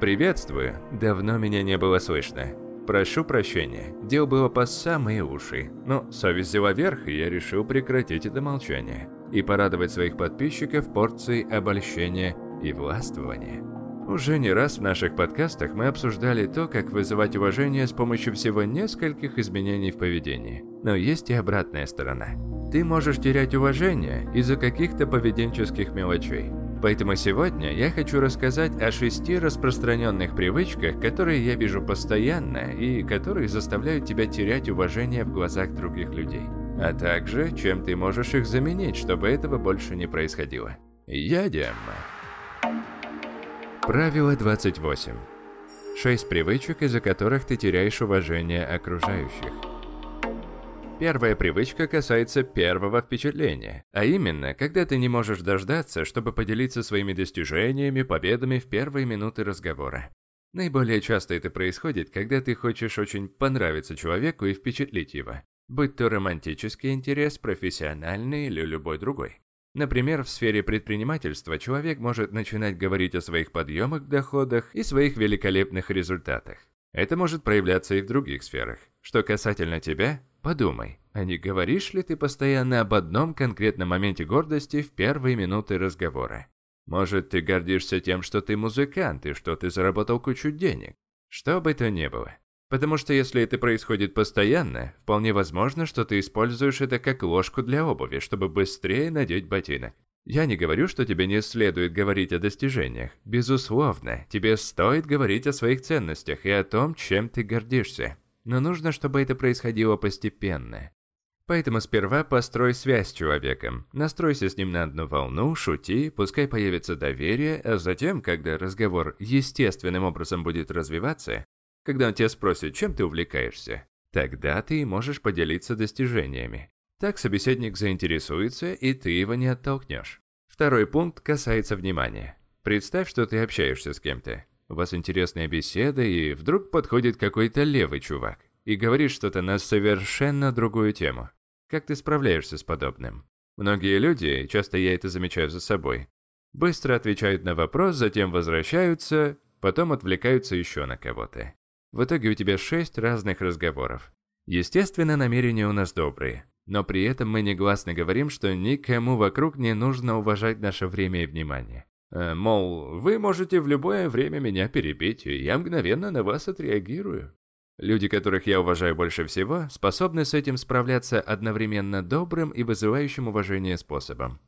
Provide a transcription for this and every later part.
Приветствую. Давно меня не было слышно. Прошу прощения. Дел было по самые уши. Но совесть взяла верх, и я решил прекратить это молчание. И порадовать своих подписчиков порцией обольщения и властвования. Уже не раз в наших подкастах мы обсуждали то, как вызывать уважение с помощью всего нескольких изменений в поведении. Но есть и обратная сторона. Ты можешь терять уважение из-за каких-то поведенческих мелочей. Поэтому сегодня я хочу рассказать о шести распространенных привычках, которые я вижу постоянно и которые заставляют тебя терять уважение в глазах других людей. А также, чем ты можешь их заменить, чтобы этого больше не происходило. Едем! Правило 28. Шесть привычек, из-за которых ты теряешь уважение окружающих. Первая привычка касается первого впечатления, а именно, когда ты не можешь дождаться, чтобы поделиться своими достижениями, победами в первые минуты разговора. Наиболее часто это происходит, когда ты хочешь очень понравиться человеку и впечатлить его, будь то романтический интерес, профессиональный или любой другой. Например, в сфере предпринимательства человек может начинать говорить о своих подъемах доходах и своих великолепных результатах. Это может проявляться и в других сферах. Что касательно тебя, подумай, а не говоришь ли ты постоянно об одном конкретном моменте гордости в первые минуты разговора? Может, ты гордишься тем, что ты музыкант и что ты заработал кучу денег? Что бы то ни было. Потому что если это происходит постоянно, вполне возможно, что ты используешь это как ложку для обуви, чтобы быстрее надеть ботинок. Я не говорю, что тебе не следует говорить о достижениях. Безусловно, тебе стоит говорить о своих ценностях и о том, чем ты гордишься. Но нужно, чтобы это происходило постепенно. Поэтому сперва построй связь с человеком, настройся с ним на одну волну, шути, пускай появится доверие, а затем, когда разговор естественным образом будет развиваться, когда он тебя спросит, чем ты увлекаешься, тогда ты можешь поделиться достижениями. Так собеседник заинтересуется, и ты его не оттолкнешь. Второй пункт касается внимания. Представь, что ты общаешься с кем-то. Вас интересная беседа, и вдруг подходит какой-то левый чувак и говорит что-то на совершенно другую тему. Как ты справляешься с подобным? Многие люди, часто я это замечаю за собой, быстро отвечают на вопрос, затем возвращаются, потом отвлекаются еще на кого-то. В итоге у тебя шесть разных разговоров. Естественно, намерения у нас добрые. Но при этом мы негласно говорим, что никому вокруг не нужно уважать наше время и внимание. Э, мол, вы можете в любое время меня перебить, и я мгновенно на вас отреагирую. Люди, которых я уважаю больше всего, способны с этим справляться одновременно добрым и вызывающим уважение способом.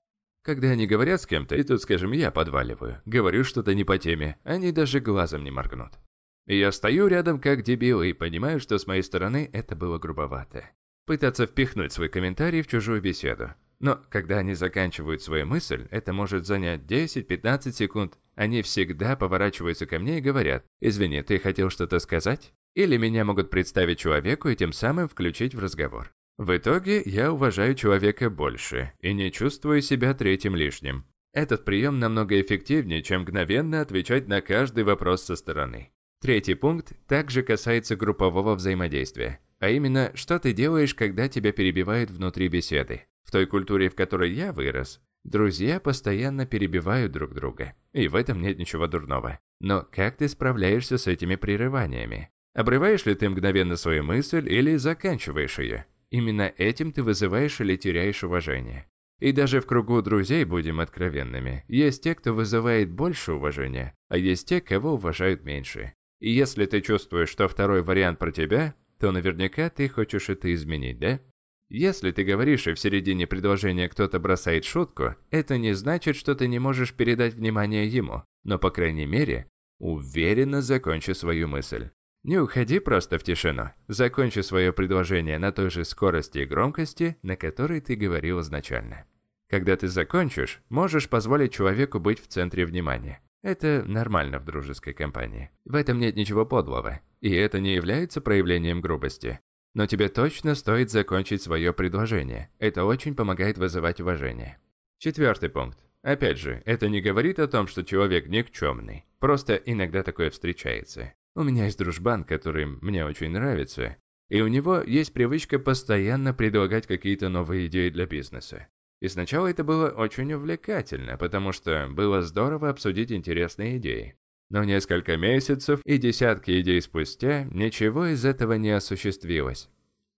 Когда они говорят с кем-то, и тут, скажем, я подваливаю, говорю что-то не по теме, они даже глазом не моргнут. Я стою рядом как дебил и понимаю, что с моей стороны это было грубовато. Пытаться впихнуть свой комментарий в чужую беседу. Но когда они заканчивают свою мысль, это может занять 10-15 секунд. Они всегда поворачиваются ко мне и говорят, «Извини, ты хотел что-то сказать?» Или меня могут представить человеку и тем самым включить в разговор. В итоге я уважаю человека больше и не чувствую себя третьим лишним. Этот прием намного эффективнее, чем мгновенно отвечать на каждый вопрос со стороны. Третий пункт также касается группового взаимодействия, а именно, что ты делаешь, когда тебя перебивают внутри беседы. В той культуре, в которой я вырос, друзья постоянно перебивают друг друга, и в этом нет ничего дурного. Но как ты справляешься с этими прерываниями? Обрываешь ли ты мгновенно свою мысль или заканчиваешь ее? Именно этим ты вызываешь или теряешь уважение. И даже в кругу друзей, будем откровенными, есть те, кто вызывает больше уважения, а есть те, кого уважают меньше. И если ты чувствуешь, что второй вариант про тебя, то наверняка ты хочешь это изменить, да? Если ты говоришь, и в середине предложения кто-то бросает шутку, это не значит, что ты не можешь передать внимание ему, но, по крайней мере, уверенно закончи свою мысль. Не уходи просто в тишину. Закончи свое предложение на той же скорости и громкости, на которой ты говорил изначально. Когда ты закончишь, можешь позволить человеку быть в центре внимания. Это нормально в дружеской компании. В этом нет ничего подлого. И это не является проявлением грубости. Но тебе точно стоит закончить свое предложение. Это очень помогает вызывать уважение. Четвертый пункт. Опять же, это не говорит о том, что человек никчемный. Просто иногда такое встречается. У меня есть дружбан, который мне очень нравится, и у него есть привычка постоянно предлагать какие-то новые идеи для бизнеса. И сначала это было очень увлекательно, потому что было здорово обсудить интересные идеи. Но несколько месяцев и десятки идей спустя ничего из этого не осуществилось.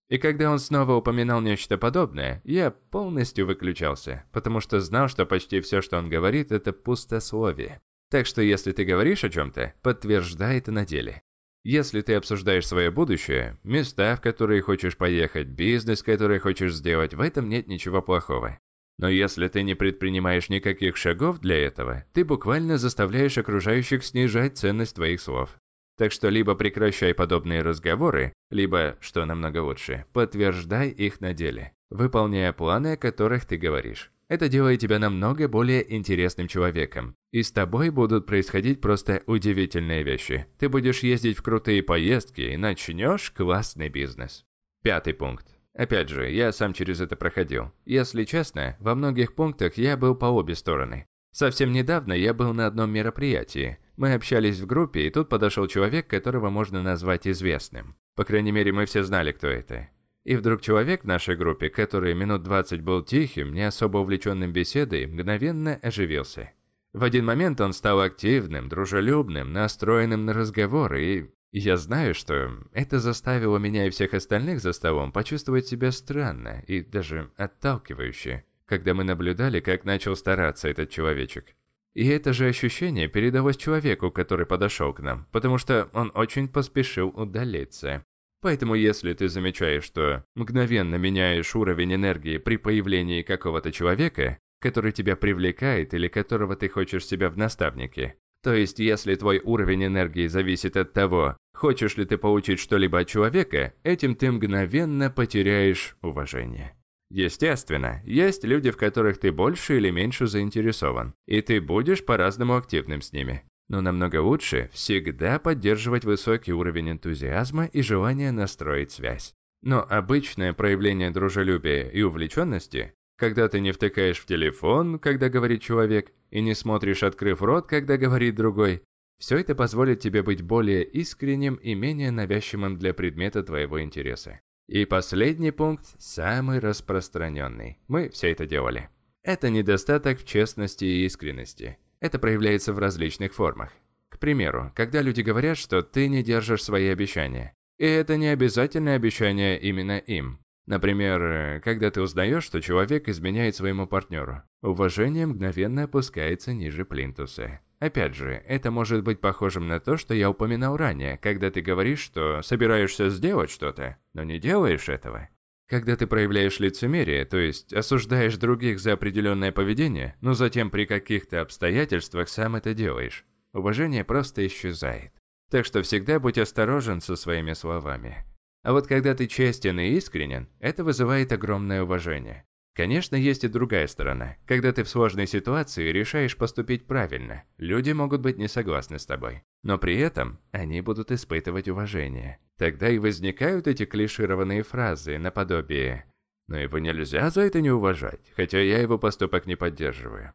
И когда он снова упоминал нечто подобное, я полностью выключался, потому что знал, что почти все, что он говорит, это пустословие. Так что если ты говоришь о чем-то, подтверждай это на деле. Если ты обсуждаешь свое будущее, места, в которые хочешь поехать, бизнес, который хочешь сделать, в этом нет ничего плохого. Но если ты не предпринимаешь никаких шагов для этого, ты буквально заставляешь окружающих снижать ценность твоих слов. Так что либо прекращай подобные разговоры, либо, что намного лучше, подтверждай их на деле, выполняя планы, о которых ты говоришь. Это делает тебя намного более интересным человеком. И с тобой будут происходить просто удивительные вещи. Ты будешь ездить в крутые поездки и начнешь классный бизнес. Пятый пункт. Опять же, я сам через это проходил. Если честно, во многих пунктах я был по обе стороны. Совсем недавно я был на одном мероприятии. Мы общались в группе, и тут подошел человек, которого можно назвать известным. По крайней мере, мы все знали, кто это. И вдруг человек в нашей группе, который минут 20 был тихим, не особо увлеченным беседой, мгновенно оживился. В один момент он стал активным, дружелюбным, настроенным на разговор, и я знаю, что это заставило меня и всех остальных за столом почувствовать себя странно и даже отталкивающе, когда мы наблюдали, как начал стараться этот человечек. И это же ощущение передалось человеку, который подошел к нам, потому что он очень поспешил удалиться. Поэтому если ты замечаешь, что мгновенно меняешь уровень энергии при появлении какого-то человека, который тебя привлекает или которого ты хочешь себя в наставнике, то есть если твой уровень энергии зависит от того, хочешь ли ты получить что-либо от человека, этим ты мгновенно потеряешь уважение. Естественно, есть люди, в которых ты больше или меньше заинтересован, и ты будешь по-разному активным с ними. Но намного лучше всегда поддерживать высокий уровень энтузиазма и желания настроить связь. Но обычное проявление дружелюбия и увлеченности, когда ты не втыкаешь в телефон, когда говорит человек, и не смотришь, открыв рот, когда говорит другой, все это позволит тебе быть более искренним и менее навязчивым для предмета твоего интереса. И последний пункт, самый распространенный. Мы все это делали. Это недостаток в честности и искренности. Это проявляется в различных формах. К примеру, когда люди говорят, что ты не держишь свои обещания. И это не обязательное обещание именно им. Например, когда ты узнаешь, что человек изменяет своему партнеру. Уважение мгновенно опускается ниже плинтуса. Опять же, это может быть похожим на то, что я упоминал ранее, когда ты говоришь, что собираешься сделать что-то, но не делаешь этого. Когда ты проявляешь лицемерие, то есть осуждаешь других за определенное поведение, но затем при каких-то обстоятельствах сам это делаешь, уважение просто исчезает. Так что всегда будь осторожен со своими словами. А вот когда ты честен и искренен, это вызывает огромное уважение. Конечно, есть и другая сторона. Когда ты в сложной ситуации решаешь поступить правильно, люди могут быть не согласны с тобой. Но при этом они будут испытывать уважение. Тогда и возникают эти клишированные фразы наподобие «Но его нельзя за это не уважать, хотя я его поступок не поддерживаю».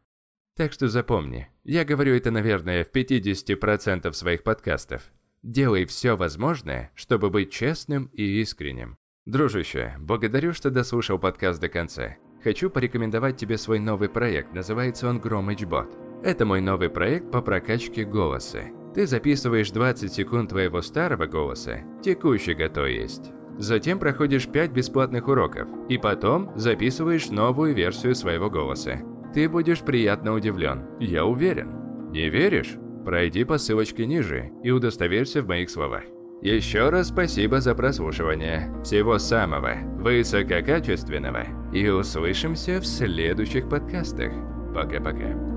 Так что запомни, я говорю это, наверное, в 50% своих подкастов. Делай все возможное, чтобы быть честным и искренним. Дружище, благодарю, что дослушал подкаст до конца. Хочу порекомендовать тебе свой новый проект, называется он Gromage Это мой новый проект по прокачке голоса. Ты записываешь 20 секунд твоего старого голоса, текущего то есть. Затем проходишь 5 бесплатных уроков, и потом записываешь новую версию своего голоса. Ты будешь приятно удивлен, я уверен. Не веришь? Пройди по ссылочке ниже и удостоверься в моих словах. Еще раз спасибо за прослушивание. Всего самого высококачественного. И услышимся в следующих подкастах. Пока-пока.